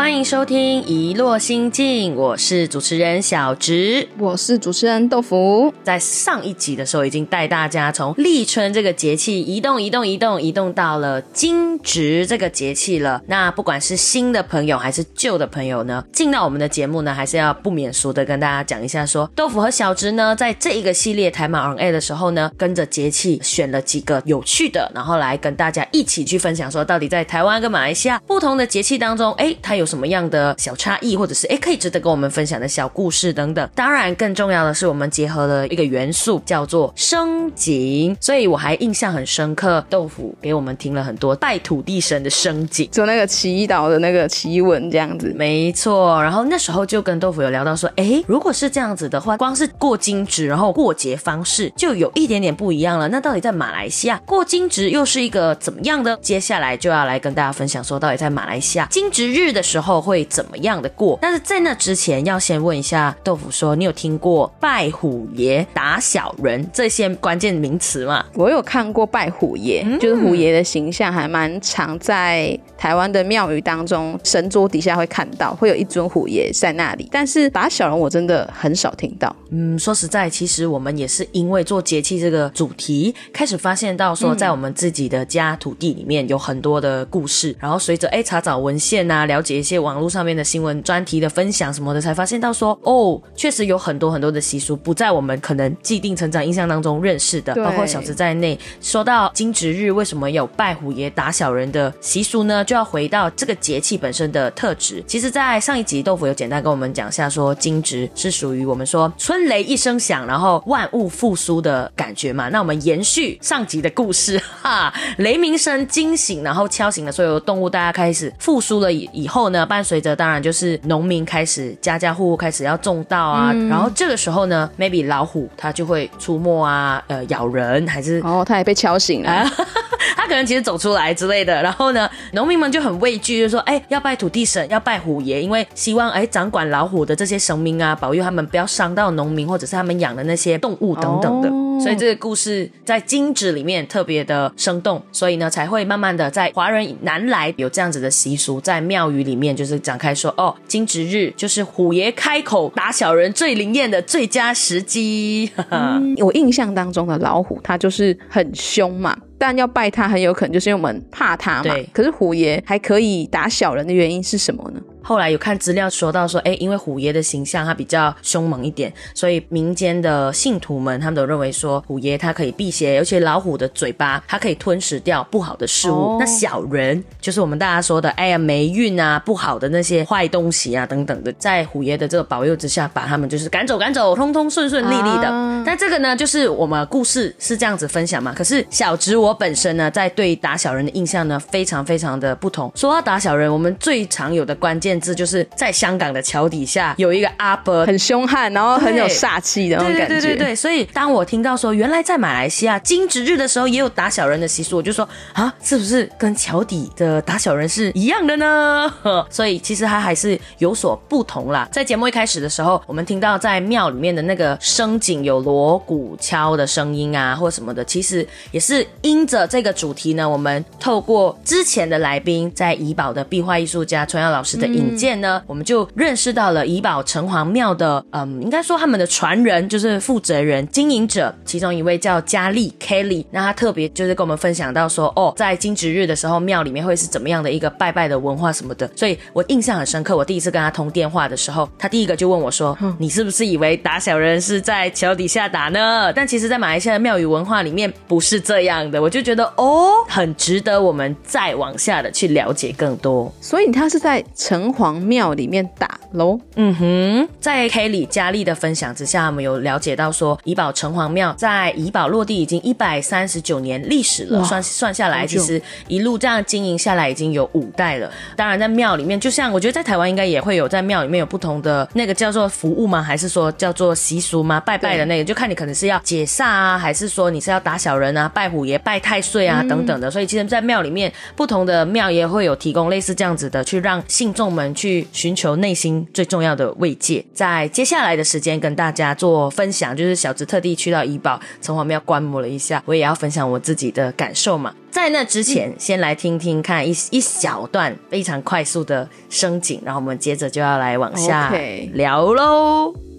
欢迎收听《遗落心境》，我是主持人小植。我是主持人豆腐。在上一集的时候，已经带大家从立春这个节气移动、移动、移动、移动到了惊蛰这个节气了。那不管是新的朋友还是旧的朋友呢，进到我们的节目呢，还是要不免俗的跟大家讲一下说，豆腐和小植呢，在这一个系列台马 on A 的时候呢，跟着节气选了几个有趣的，然后来跟大家一起去分享说，到底在台湾跟马来西亚不同的节气当中，哎，它有什么样的小差异，或者是诶可以值得跟我们分享的小故事等等。当然，更重要的是我们结合了一个元素叫做升景，所以我还印象很深刻，豆腐给我们听了很多拜土地神的升景。就那个祈祷的那个祈文这样子，没错，然后那时候就跟豆腐有聊到说，诶，如果是这样子的话，光是过金值，然后过节方式就有一点点不一样了。那到底在马来西亚过金值又是一个怎么样的？接下来就要来跟大家分享说，到底在马来西亚金值日的时候会怎么样的过？但是在那之前，要先问一下豆腐说，你有听过拜虎爷、打小人这些关键名词吗？我有看过拜虎爷，就是虎爷的形象还蛮常在台湾的庙宇当中神桌底下会看到，会有一尊虎爷在那里。但是打小人我真的很少听到。嗯，说实在，其实我们也是因为做节气这个主题，开始发现到说，在我们自己的家土地里面有很多的故事，然后随着哎查找文献啊，了解一些网络上面的新闻专题的分享什么的，才发现到说，哦，确实有很多很多的习俗不在我们可能既定成长印象当中认识的，对包括小子在内。说到惊蛰日为什么有拜虎爷打小人的习俗呢？就要回到这个节气本身的特质。其实，在上一集豆腐有简单跟我们讲一下，说惊蛰是属于我们说春雷一声响，然后万物复苏的感觉嘛。那我们延续上集的故事，哈，雷鸣声惊醒，然后敲醒了所有动物，大家开始复苏了以以后呢，伴随着当然就是农民开始家家户户开始要种稻啊，然后这个时候呢，maybe 老虎它就会出没啊，呃，咬人还是然后他也被敲醒了，他可能其实走出来之类的，然后呢，农民们就很畏惧，就说：“哎，要拜土地神，要拜虎爷，因为希望哎掌管老虎的这些神明啊，保佑他们不要伤到农民或者是他们养的那些动物等等的。哦。所以这个故事在金纸里面特别的生动，所以呢才会慢慢的在华人南来有这样子的习俗，在庙宇里面就是展开说：“哦，金值日就是虎爷开口打小人最灵验的最佳时机。哈 哈我印象当中的老虎，它就是很凶嘛。但要拜它，很有可能就是因为我们怕它嘛对。可是虎爷还可以打小人的原因是什么呢？后来有看资料说到说，哎，因为虎爷的形象他比较凶猛一点，所以民间的信徒们他们都认为说，虎爷他可以辟邪，尤其老虎的嘴巴它可以吞食掉不好的事物。哦那小人就是我们大家说的，哎呀霉运啊、不好的那些坏东西啊等等的，在虎爷的这个保佑之下，把他们就是赶走赶走，通通顺顺利利的。啊但这个呢，就是我们故事是这样子分享嘛。可是小植我本身呢，在对打小人的印象呢，非常非常的不同。说到打小人，我们最常有的关键字就是在香港的桥底下有一个阿伯。很凶悍，然后很有煞气的那种感觉。对对对对，所以当我听到说原来在马来西亚金值日的时候也有打小人的习俗，我就说啊，是不是跟桥底的打小人是一样的呢？所以其实它还是有所不同啦。在节目一开始的时候，我们听到在庙里面的那个声景有锣鼓敲的声音啊，或什么的，其实也是因着这个主题呢，我们透过之前的来宾在怡保的壁画艺术家春耀老师的引荐呢，我们就认识到了怡宝城隍庙的，嗯，应该说他们的传人就是负责人、经营者，其中一位叫佳丽 Kelly，那他特别就是跟我们分享到说，哦，在金值日的时候，庙里面会是怎么样的一个拜拜的文化什么的，所以我印象很深刻。我第一次跟他通电话的时候，他第一个就问我说：“你是不是以为打小人是在桥底下打呢？”但其实，在马来西亚的庙宇文化里面不是这样的。我就觉得哦，很值得我们再往下的去了解更多。所以他是在城城隍庙里面打喽。嗯哼，在 Kelly 佳丽的分享之下，我们有了解到说，怡宝城隍庙在怡宝落地已经一百三十九年历史了，算算下来，其实一路这样经营下来已经有五代了。当然，在庙里面，就像我觉得在台湾应该也会有在庙里面有不同的那个叫做服务吗？还是说叫做习俗吗？拜拜的那个，就看你可能是要解煞啊，还是说你是要打小人啊、拜虎爷、拜太岁啊、等等的。所以其实，在庙里面，不同的庙也会有提供类似这样子的，去让信众们去寻求内心最重要的慰藉。在接下来的时间跟大家做分享，就是小直特地去到怡保城隍庙观摩了一下，我也要分享我自己的感受嘛。在那之前，先来听听看一一小段非常快速的升景，然后我们接着就要来往下聊喽。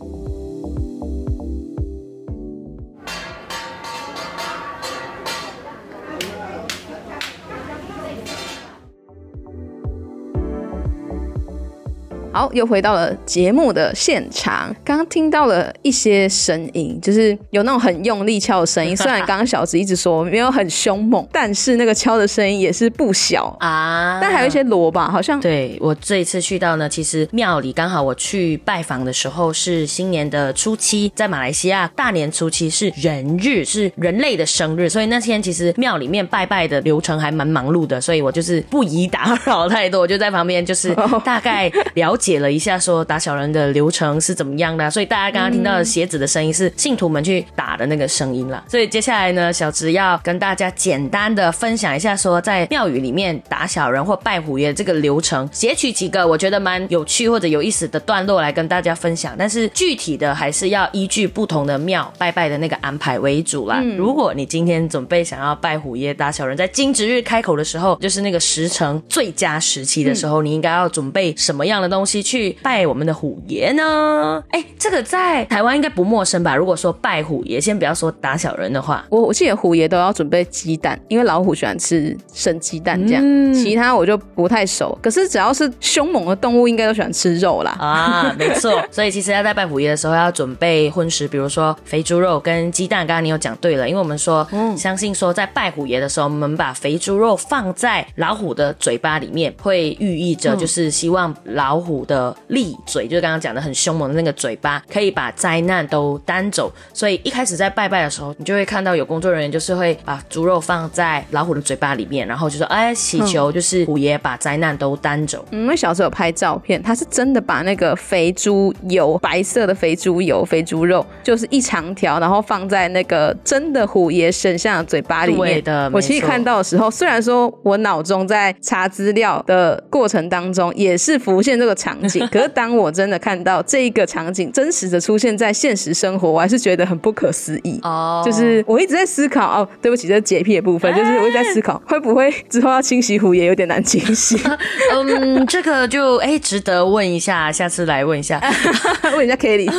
好，又回到了节目的现场。刚刚听到了一些声音，就是有那种很用力敲的声音。虽然刚刚小子一直说没有很凶猛，但是那个敲的声音也是不小。啊，但还有一些锣吧，好像对我这一次去到呢，其实庙里刚好我去拜访的时候是新年的初七，在马来西亚大年初七是人日，是人类的生日，所以那天其实庙里面拜拜的流程还蛮忙碌的，所以我就是不宜打扰太多，我就在旁边就是 大概了解了一下说打小人的流程是怎么样的啊、所以大家刚刚听到的鞋子的声音是信徒们去打的那个声音了。所以接下来呢，小植要跟大家简单的分享一下说在庙宇里面打小人或拜虎爷这个流程，截取几个我觉得蛮有趣或者有意思的段落来跟大家分享。但是具体的还是要依据不同的庙拜拜的那个安排为主啦。如果你今天准备想要拜虎爷打小人，在金值日开口的时候，就是那个时辰最佳时期的时候，你应该要准备什么样的东西去拜我们的虎爷呢？哎，这个在台湾应该不陌生吧？如果说拜虎爷，先不要说打小人的话，我我记得虎爷都要准备鸡蛋，因为老虎喜欢吃生鸡蛋这样。嗯其他我就不太熟，可是只要是凶猛的动物，应该都喜欢吃肉啦。啊，没错。所以其实要在拜虎爷的时候要准备荤食，比如说肥猪肉跟鸡蛋。刚刚你有讲对了，因为我们说、相信说在拜虎爷的时候，我们把肥猪肉放在老虎的嘴巴里面，会寓意着就是希望老虎的利嘴，就是刚刚讲的很凶猛的那个嘴巴，可以把灾难都担走。所以一开始在拜拜的时候，你就会看到有工作人员就是会把猪肉放在老虎的嘴巴里面，然后就说哎祈求就是虎爷把灾难都担走。嗯，因为小时候有拍照片，他是真的把那个肥猪油，白色的肥猪油、肥猪肉，就是一长条，然后放在那个真的虎爷身上的嘴巴里面。对的我其实看到的时候，虽然说我脑中在查资料的过程当中也是浮现这个场景，可是当我真的看到这一个场景真实的出现在现实生活，我还是觉得很不可思议。哦就是我一直在思考哦，对不起，这是洁癖的部分，就是我一直在思考会不会之后要清洗壶也有点难清洗。嗯，这个就哎、值得问一下，下次来问一下。问一下 Kelly，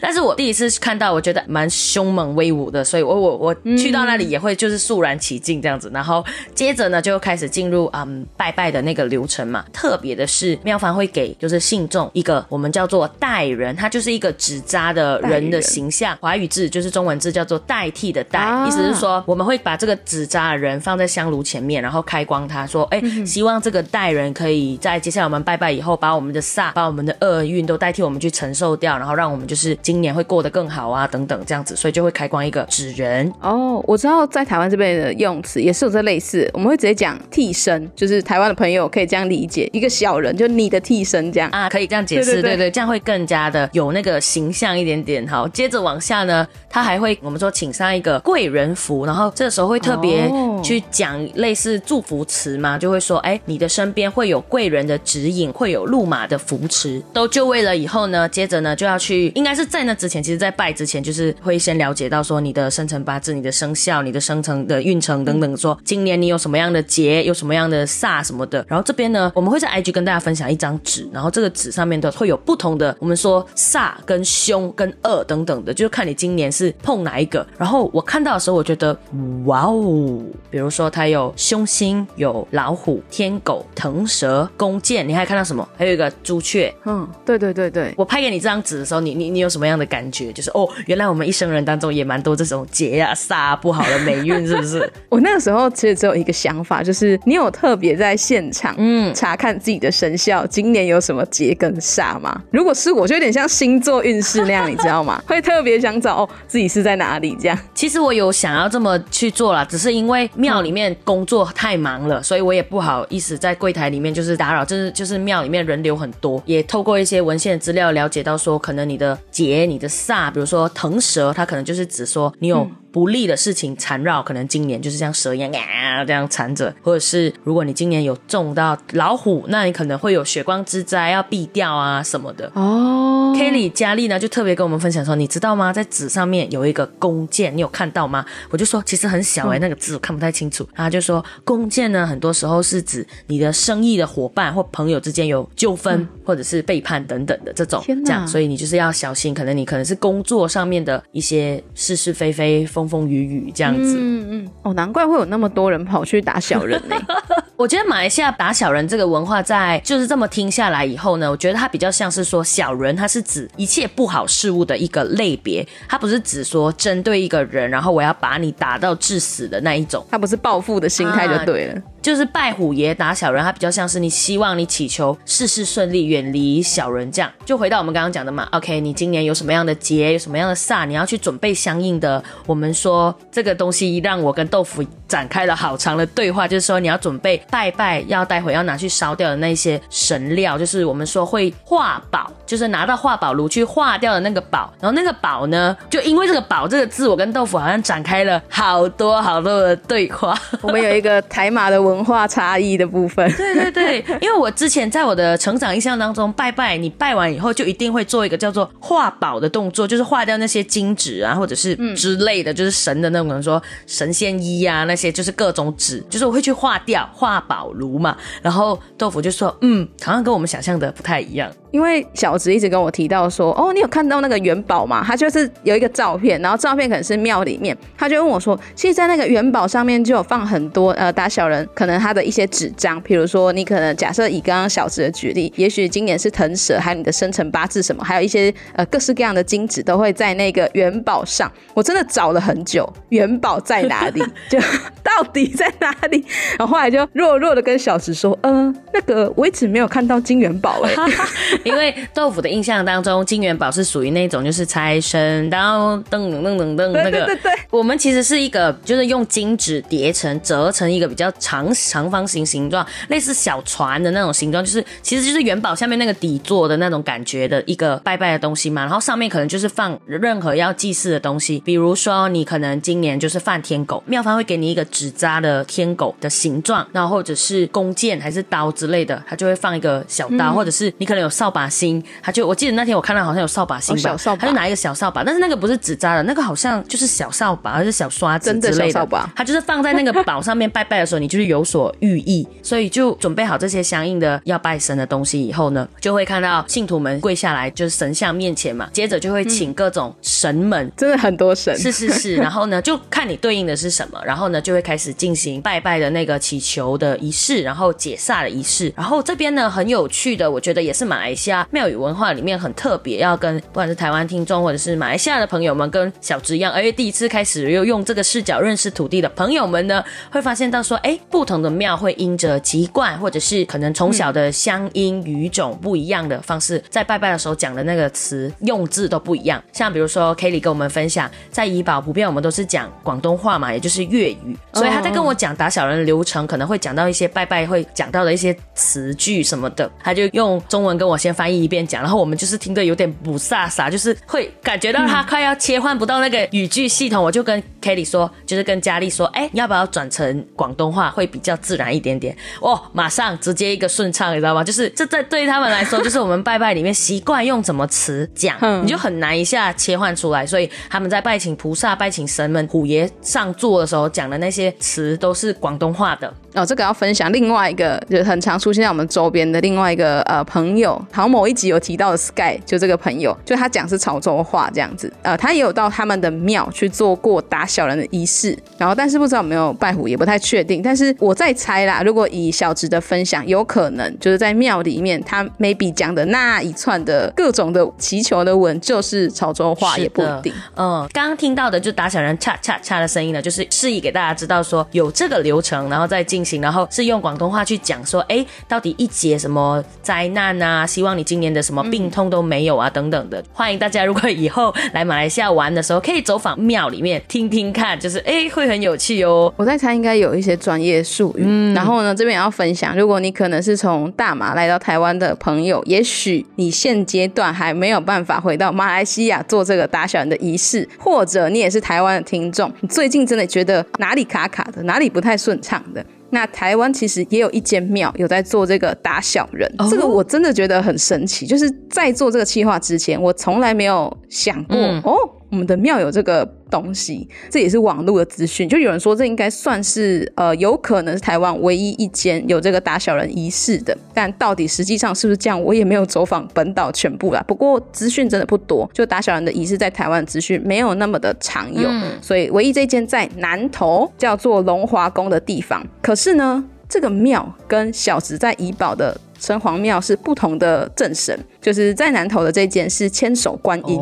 但是我第一次看到，我觉得蛮凶猛威武的，所以我我我去到那里也会就是肃然起敬这样子，然后接着呢就开始进入嗯拜拜的那个流程嘛。特别的是妙凡会给就是信众一个我们叫做代人，他就是一个纸扎的人的形象，华语字就是中文字叫做代替的代，啊意思是说我们会把这个纸扎的人放在香炉前面，然后开光他，说哎、希望这个代人可以在接下来我们拜拜以后，把我们的煞、把我们的厄运都代替我们去承受掉，然后让我们就是今年会过得更好啊，等等这样子，所以就会开光一个纸人。哦，我知道在台湾这边的用词也是有这类似，我们会直接讲替身，就是台湾的朋友可以这样理解，一个小人就你的替身这样。啊，可以这样解释，对对对这样会更加的有那个形象一点点。好，接着往下呢，他还会我们说请上一个贵人符，然后这时候会特别哦去讲类似祝福词嘛，就会说，哎，你的身边会有贵人的指引，会有路马的扶持，都就位了以后呢，接着呢就要去，应该是在那之前，其实在拜之前，就是会先了解到说你的生辰八字、你的生肖、你的生辰的运程等等，说今年你有什么样的劫，有什么样的煞什么的。然后这边呢，我们会在 IG 跟大家分享一张纸，然后这个纸上面的会有不同的，我们说煞跟凶跟恶等等的，就是看你今年是碰哪一个。然后我看到的时候，我觉得哇哦，比如说它有凶星、有老虎、天狗、腾蛇、弓箭，你还看到什么？还有一个朱雀。嗯，对对对对，我拍给你这张纸的时候，你你你有什么样的感觉？就是哦，原来我们一生人当中也蛮多这种劫啊、煞啊、不好的霉运，是不是？我那个时候其实只有一个想法，就是你有特别在现场嗯查看自己的生肖，今年年有什么劫跟煞吗？如果是我，就有点像星座运势那样，你知道吗？会特别想找哦自己是在哪里这样。其实我有想要这么去做啦，只是因为庙里面工作太忙了，所以我也不好意思在柜台里面就是打扰，就是就是庙里面人流很多，也透过一些文献资料了解到说，可能你的劫、你的煞，比如说腾蛇，它可能就是指说你有。不利的事情缠绕，可能今年就是像蛇一样啊这样缠着，或者是如果你今年有中到老虎，那你可能会有血光之灾要避掉啊什么的。哦，Kelly 佳丽呢就特别跟我们分享说，你知道吗？在纸上面有一个弓箭，你有看到吗？我就说其实很小哎，那个字我看不太清楚。他就说弓箭呢，很多时候是指你的生意的伙伴或朋友之间有纠纷或者是背叛等等的这种，这样，所以你就是要小心，可能你可能是工作上面的一些是是非非。风风雨雨这样子，嗯嗯，哦，难怪会有那么多人跑去打小人呢。我觉得马来西亚打小人这个文化，在就是这么听下来以后呢，我觉得它比较像是说小人，它是指一切不好事物的一个类别，它不是指说针对一个人，然后我要把你打到致死的那一种，它不是报复的心态就对了。就是拜虎爷打小人，他比较像是你希望你祈求事事顺利，远离小人这样。就回到我们刚刚讲的嘛，OK，你今年有什么样的劫，有什么样的煞，你要去准备相应的。我们说这个东西让我跟豆腐展开了好长的对话，就是说你要准备拜拜，要待会要拿去烧掉的那些神料，就是我们说会化宝，就是拿到化宝炉去化掉的那个宝。然后那个宝呢，就因为这个宝这个字，我跟豆腐好像展开了好多好多的对话。我们有一个台马的。文文化差异的部分，对对对，因为我之前在我的成长印象当中，拜拜，你拜完以后就一定会做一个叫做化宝的动作，就是化掉那些金纸啊，或者是之类的，就是神的那种，说神仙衣啊那些，就是各种纸，就是我会去化掉化宝炉嘛。然后豆腐就说，嗯，好像跟我们想象的不太一样。因为小直一直跟我提到说，哦，你有看到那个元宝吗？他就是有一个照片，然后照片可能是庙里面，他就问我说，其实，在那个元宝上面就有放很多呃打小人可能他的一些纸张，比如说你可能假设以刚刚小直的举例，也许今年是腾蛇，还有你的生辰八字什么，还有一些呃各式各样的金纸都会在那个元宝上。我真的找了很久，元宝在哪里？就到底在哪里？然后后来就弱弱的跟小直说，嗯，那个我一直没有看到金元宝哎。因为豆腐的印象当中，金元宝是属于那种就是财神，然后噔噔噔噔噔那个。对对对。我们其实是一个，就是用金纸叠成、折成一个比较长长方形形状，类似小船的那种形状，就是其实就是元宝下面那个底座的那种感觉的一个拜拜的东西嘛。然后上面可能就是放任何要祭祀的东西，比如说你可能今年就是犯天狗，庙方会给你一个纸扎的天狗的形状，然后或者是弓箭还是刀之类的，它就会放一个小刀，或者是你可能有扫。扫把星，他就我记得那天我看到好像有扫把星吧，他就拿一个小扫把，但是那个不是纸扎的，那个好像就是小扫把，还是小刷子之类的。扫把。他就是放在那个宝上面拜拜的时候，你就是有所寓意，所以就准备好这些相应的要拜神的东西以后呢，就会看到信徒们跪下来，就是神像面前嘛，接着就会请各种神们，真的很多神，是是是，然后呢就看你对应的是什么，然后呢就会开始进行拜拜的那个祈求的仪式，然后解煞的仪式，然后这边呢很有趣的，我觉得也是马来。下庙宇文化里面很特别，要跟不管是台湾听众或者是马来西亚的朋友们，跟小植一样，而且第一次开始又用这个视角认识土地的朋友们呢，会发现到说，哎，不同的庙会因着籍贯或者是可能从小的乡音语种不一样的方式，在拜拜的时候讲的那个词用字都不一样。像比如说 Kelly 跟我们分享，在怡保普遍我们都是讲广东话嘛，也就是粤语，所以他在跟我讲打小人的流程，可能会讲到一些拜拜会讲到的一些词句什么的，他就用中文跟我先。先翻译一遍讲，然后我们就是听得有点不飒飒，就是会感觉到他快要切换不到那个语句系统。我就跟 Kelly 说，就是跟佳丽说，哎，你要不要转成广东话，会比较自然一点点？哦，马上直接一个顺畅，你知道吗？就是这在对他们来说，就是我们拜拜里面习惯用什么词讲，你就很难一下切换出来。所以他们在拜请菩萨、拜请神们、虎爷上座的时候讲的那些词，都是广东话的。哦，这个要分享另外一个，就很常出现在我们周边的另外一个呃朋友，好像某一集有提到的 Sky，就这个朋友，就他讲是潮州话这样子，呃，他也有到他们的庙去做过打小。人的仪式。然后，但是不知道有没有拜虎也，不太确定。但是我在猜啦，如果以小直的分享，有可能就是在庙里面，他 maybe 讲的那一串的各种的祈求的文，就是潮州话，也不一定。嗯，刚刚听到的就打小人恰恰恰的声音呢，就是示意给大家知道说有这个流程，然后再进行，然后是用广东话去讲说，哎，到底一节什么灾难啊？希望你今年的什么病痛都没有啊，等等的。欢迎大家，如果以后来马来西亚玩的时候，可以走访庙里面听听看，就是哎，会很有趣哦。我在猜应该有一些专业术语。嗯，然后呢，这边也要分享，如果你可能是从大马来到台湾的朋友，也许你现阶段还没有办法回到马来西亚做这个打小人的仪式，或者你也是台湾的听众，你最近真的觉得哪里卡卡的，哪里不太顺畅的。那台湾其实也有一间庙有在做这个打小人，这个我真的觉得很神奇。就是在做这个计划之前，我从来没有想过哦，我们的庙有这个东西，这也是网络的资讯。就有人说这应该算是呃，有可能是台湾唯一一间有这个打小人仪式的。但到底实际上是不是这样，我也没有走访本岛全部啦。不过资讯真的不多，就打小人的仪式在台湾资讯没有那么的常有，所以唯一这间在南投叫做龙华宫的地方，可是呢，这个庙跟小直在怡保的城隍庙是不同的正神。就是在南投的这件是千手观音，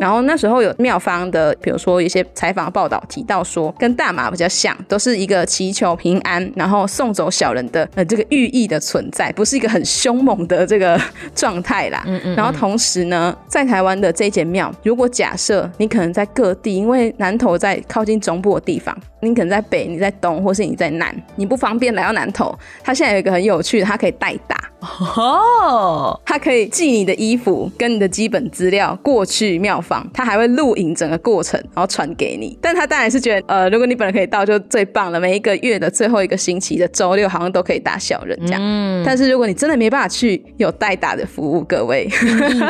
然后那时候有庙方的，比如说一些采访报道提到说，跟大马比较像，都是一个祈求平安，然后送走小人的呃这个寓意的存在，不是一个很凶猛的这个状态啦。嗯嗯。然后同时呢，在台湾的这间庙，如果假设你可能在各地，因为南投在靠近中部的地方，你可能在北，你在东，或是你在南，你不方便来到南投，它现在有一个很有趣的，它可以代打哦，它可以记。你的衣服跟你的基本资料过去庙方，他还会录影整个过程，然后传给你。但他当然是觉得，呃，如果你本来可以到，就最棒了。每一个月的最后一个星期的周六，好像都可以打小人这样。嗯。但是如果你真的没办法去，有代打的服务，各位。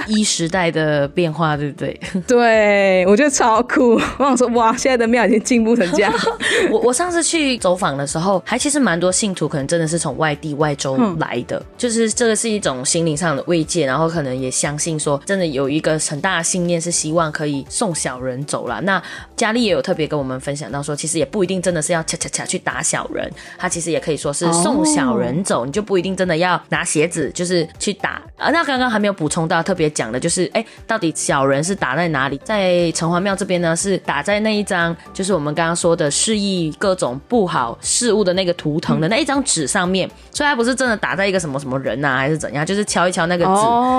一时代的变化，对不对？对，我觉得超酷。我想说，哇，现在的庙已经进步成这样。我我上次去走访的时候，还其实蛮多信徒，可能真的是从外地外州来的，就是这个是一种心灵上的慰藉，然后。可能也相信说，真的有一个很大的信念是希望可以送小人走了。那佳丽也有特别跟我们分享到说，其实也不一定真的是要恰恰恰去打小人，他其实也可以说是送小人走，你就不一定真的要拿鞋子就是去打。啊，那刚刚还没有补充到特别讲的就是，哎，到底小人是打在哪里？在城隍庙这边呢，是打在那一张，就是我们刚刚说的示意各种不好事物的那个图腾的那一张纸上面，所以他不是真的打在一个什么什么人呐，还是怎样？就是敲一敲那个纸。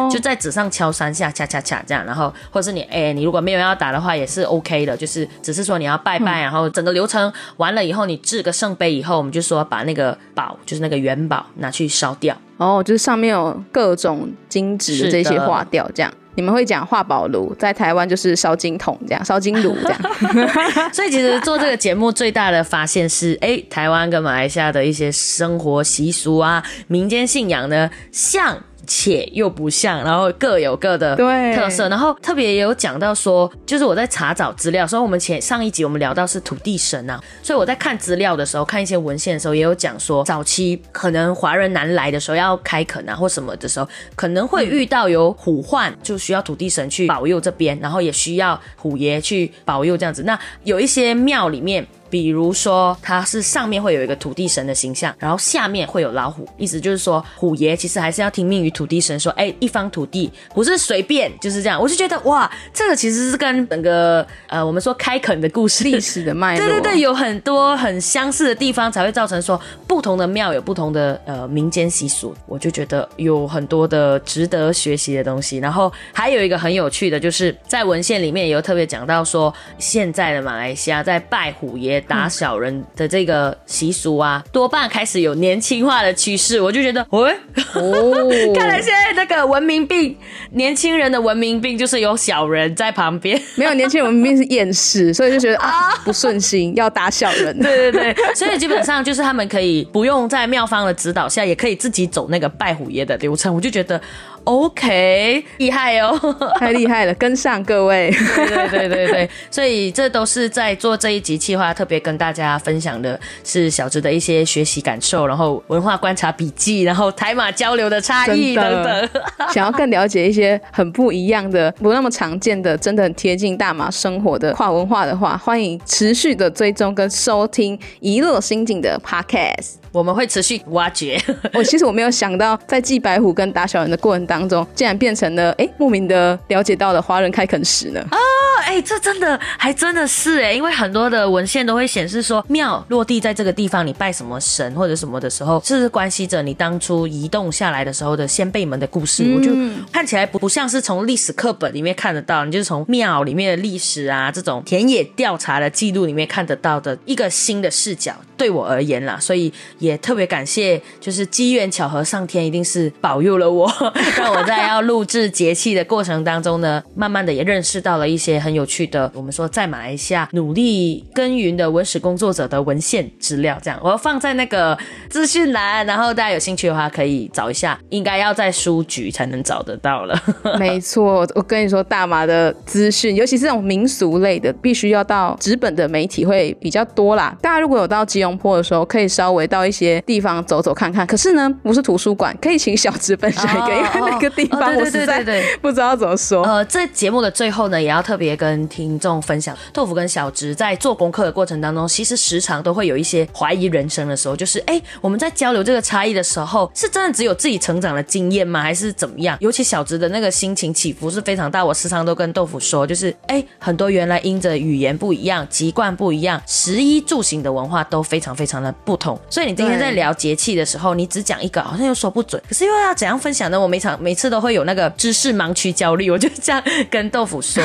就在纸上敲三下，恰恰恰这样，然后或者是你，哎，你如果没有要打的话，也是 OK 的，就是只是说你要拜拜，然后整个流程完了以后，你制个圣杯以后，我们就说把那个宝，就是那个元宝拿去烧掉。哦，就是上面有各种金纸的这些化掉，这样。你们会讲化宝炉，在台湾就是烧金桶这样，烧金炉这样。所以其实做这个节目最大的发现是，哎，台湾跟马来西亚的一些生活习俗啊，民间信仰呢，像。且又不像，然后各有各的特色。然后特别也有讲到说，就是我在查找资料，所以我们前上一集我们聊到是土地神啊，所以我在看资料的时候，看一些文献的时候，也有讲说，早期可能华人南来的时候要开垦啊或什么的时候，可能会遇到有虎患，就需要土地神去保佑这边，然后也需要虎爷去保佑这样子。那有一些庙里面。比如说，它是上面会有一个土地神的形象，然后下面会有老虎，意思就是说，虎爷其实还是要听命于土地神，说，哎，一方土地不是随便就是这样。我就觉得，哇，这个其实是跟整个呃，我们说开垦的故事、历史的脉络，对对对，有很多很相似的地方，才会造成说不同的庙有不同的呃民间习俗。我就觉得有很多的值得学习的东西。然后还有一个很有趣的，就是在文献里面有特别讲到说，现在的马来西亚在拜虎爷。打小人的这个习俗啊，多半开始有年轻化的趋势。我就觉得，喂，哦，看来现在那个文明病，年轻人的文明病就是有小人在旁边。没有年轻人文明病是厌世，所以就觉得啊 不顺心，要打小人。对对对，所以基本上就是他们可以不用在妙方的指导下，也可以自己走那个拜虎爷的流程。我就觉得。OK，厉害哦，太厉害了，跟上各位。对对对对对，所以这都是在做这一集计划，特别跟大家分享的是小植的一些学习感受，然后文化观察笔记，然后台马交流的差异等等。想要更了解一些很不一样的、不那么常见的、真的很贴近大马生活的跨文化的话，欢迎持续的追踪跟收听一乐心境的 Podcast。我们会持续挖掘。我 其实我没有想到，在祭白虎跟打小人的过程当中，竟然变成了哎莫名的了解到了华人开垦史呢。啊，哎，这真的还真的是哎，因为很多的文献都会显示说，庙落地在这个地方，你拜什么神或者什么的时候，这是关系着你当初移动下来的时候的先辈们的故事。我就看起来不不像是从历史课本里面看得到，你就是从庙里面的历史啊，这种田野调查的记录里面看得到的一个新的视角。对我而言啦，所以。也特别感谢，就是机缘巧合，上天一定是保佑了我，让我在要录制节气的过程当中呢，慢慢的也认识到了一些很有趣的，我们说在马来西亚努力耕耘的文史工作者的文献资料，这样我要放在那个资讯栏，然后大家有兴趣的话可以找一下，应该要在书局才能找得到了。没错，我跟你说，大马的资讯，尤其是这种民俗类的，必须要到纸本的媒体会比较多啦。大家如果有到吉隆坡的时候，可以稍微到一。些地方走走看看，可是呢，不是图书馆，可以请小直分享一个，因为那个地方我实在不知道怎么说。呃，在节目的最后呢，也要特别跟听众分享，豆腐跟小直在做功课的过程当中，其实时常都会有一些怀疑人生的时候，就是哎，我们在交流这个差异的时候，是真的只有自己成长的经验吗？还是怎么样？尤其小直的那个心情起伏是非常大，我时常都跟豆腐说，就是哎，很多原来因着语言不一样、习惯不一样、食衣住行的文化都非常非常的不同，所以你。今天在聊节气的时候，你只讲一个，好像又说不准。可是又要怎样分享呢？我每场每次都会有那个知识盲区焦虑，我就这样跟豆腐说，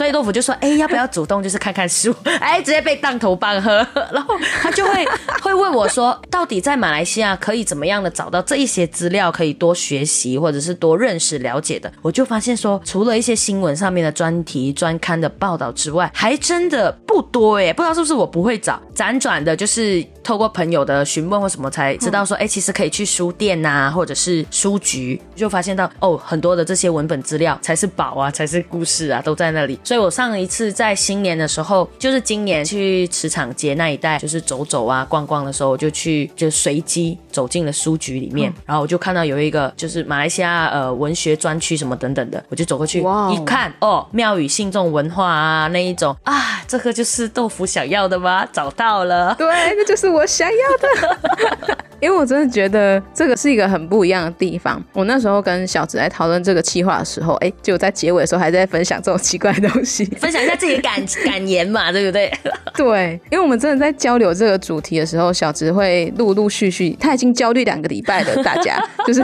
所以豆腐就说：“哎，要不要主动就是看看书？” 哎，直接被当头棒喝。然后他就会会问我说：“到底在马来西亚可以怎么样的找到这一些资料，可以多学习或者是多认识了解的？”我就发现说，除了一些新闻上面的专题专刊的报道之外，还真的不多哎。不知道是不是我不会找，辗转的就是透过朋友的询。问或什么才知道说，哎，其实可以去书店呐，或者是书局，就发现到哦，很多的这些文本资料才是宝啊，才是故事啊，都在那里。所以我上一次在新年的时候，就是今年去磁场街那一带，就是走走啊、逛逛的时候，我就去就随机走进了书局里面，然后我就看到有一个就是马来西亚呃文学专区什么等等的，我就走过去一看，哦，庙宇信众文化啊那一种啊，这个就是豆腐想要的吗？找到了，对，那就是我想要的。因为我真的觉得这个是一个很不一样的地方。我那时候跟小紫在讨论这个企划的时候，哎，就在结尾的时候还在分享这种奇怪的东西，分享一下自己的感感言嘛，对不对？对，因为我们真的在交流这个主题的时候，小紫会陆陆续续，他已经焦虑两个礼拜了，大家 就是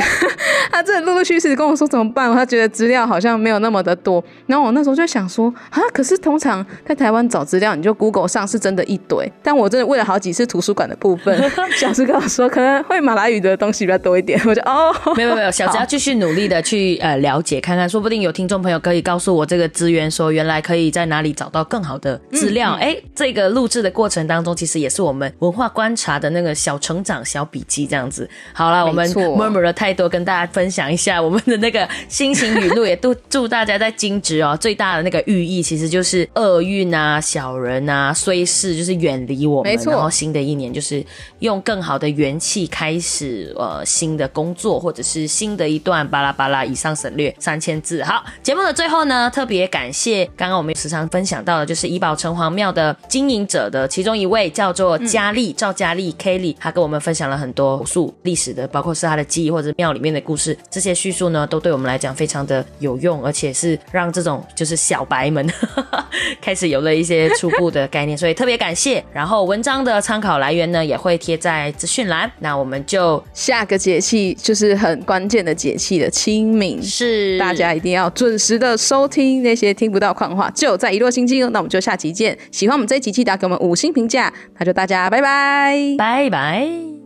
他真的陆陆续续跟我说怎么办，他觉得资料好像没有那么的多。然后我那时候就想说啊，可是通常在台湾找资料，你就 Google 上是真的一堆，但我真的问了好几次图书馆的部分。小智跟我说，可能会马来语的东西比较多一点。我就哦，没有没有，小子要继续努力的去呃了解看看，说不定有听众朋友可以告诉我这个资源，说原来可以在哪里找到更好的资料。哎，这个录制的过程当中，其实也是我们文化观察的那个小成长小笔记这样子。好了，我们 murmur 了太多，跟大家分享一下我们的那个心情语录，也都祝大家在金值哦，最大的那个寓意其实就是厄运啊、小人啊、虽事，就是远离我们。没错，然后新的一年就是用。更好的元气开始，呃，新的工作或者是新的一段巴拉巴拉以上省略三千字。好，节目的最后呢，特别感谢刚刚我们时常分享到的，就是怡宝城隍庙的经营者的其中一位叫做佳丽赵佳丽 Kelly，他跟我们分享了很多述历史的，包括是他的记忆或者庙里面的故事，这些叙述呢，都对我们来讲非常的有用，而且是让这种就是小白们 开始有了一些初步的概念，所以特别感谢。然后文章的参考来源呢，也会贴。在资讯栏，那我们就下个节气就是很关键的节气的清明，是大家一定要准时的收听那些听不到矿话，就在一落心境。那我们就下期见。喜欢我们这一集，记得给我们五星评价。那就大家拜拜，拜拜。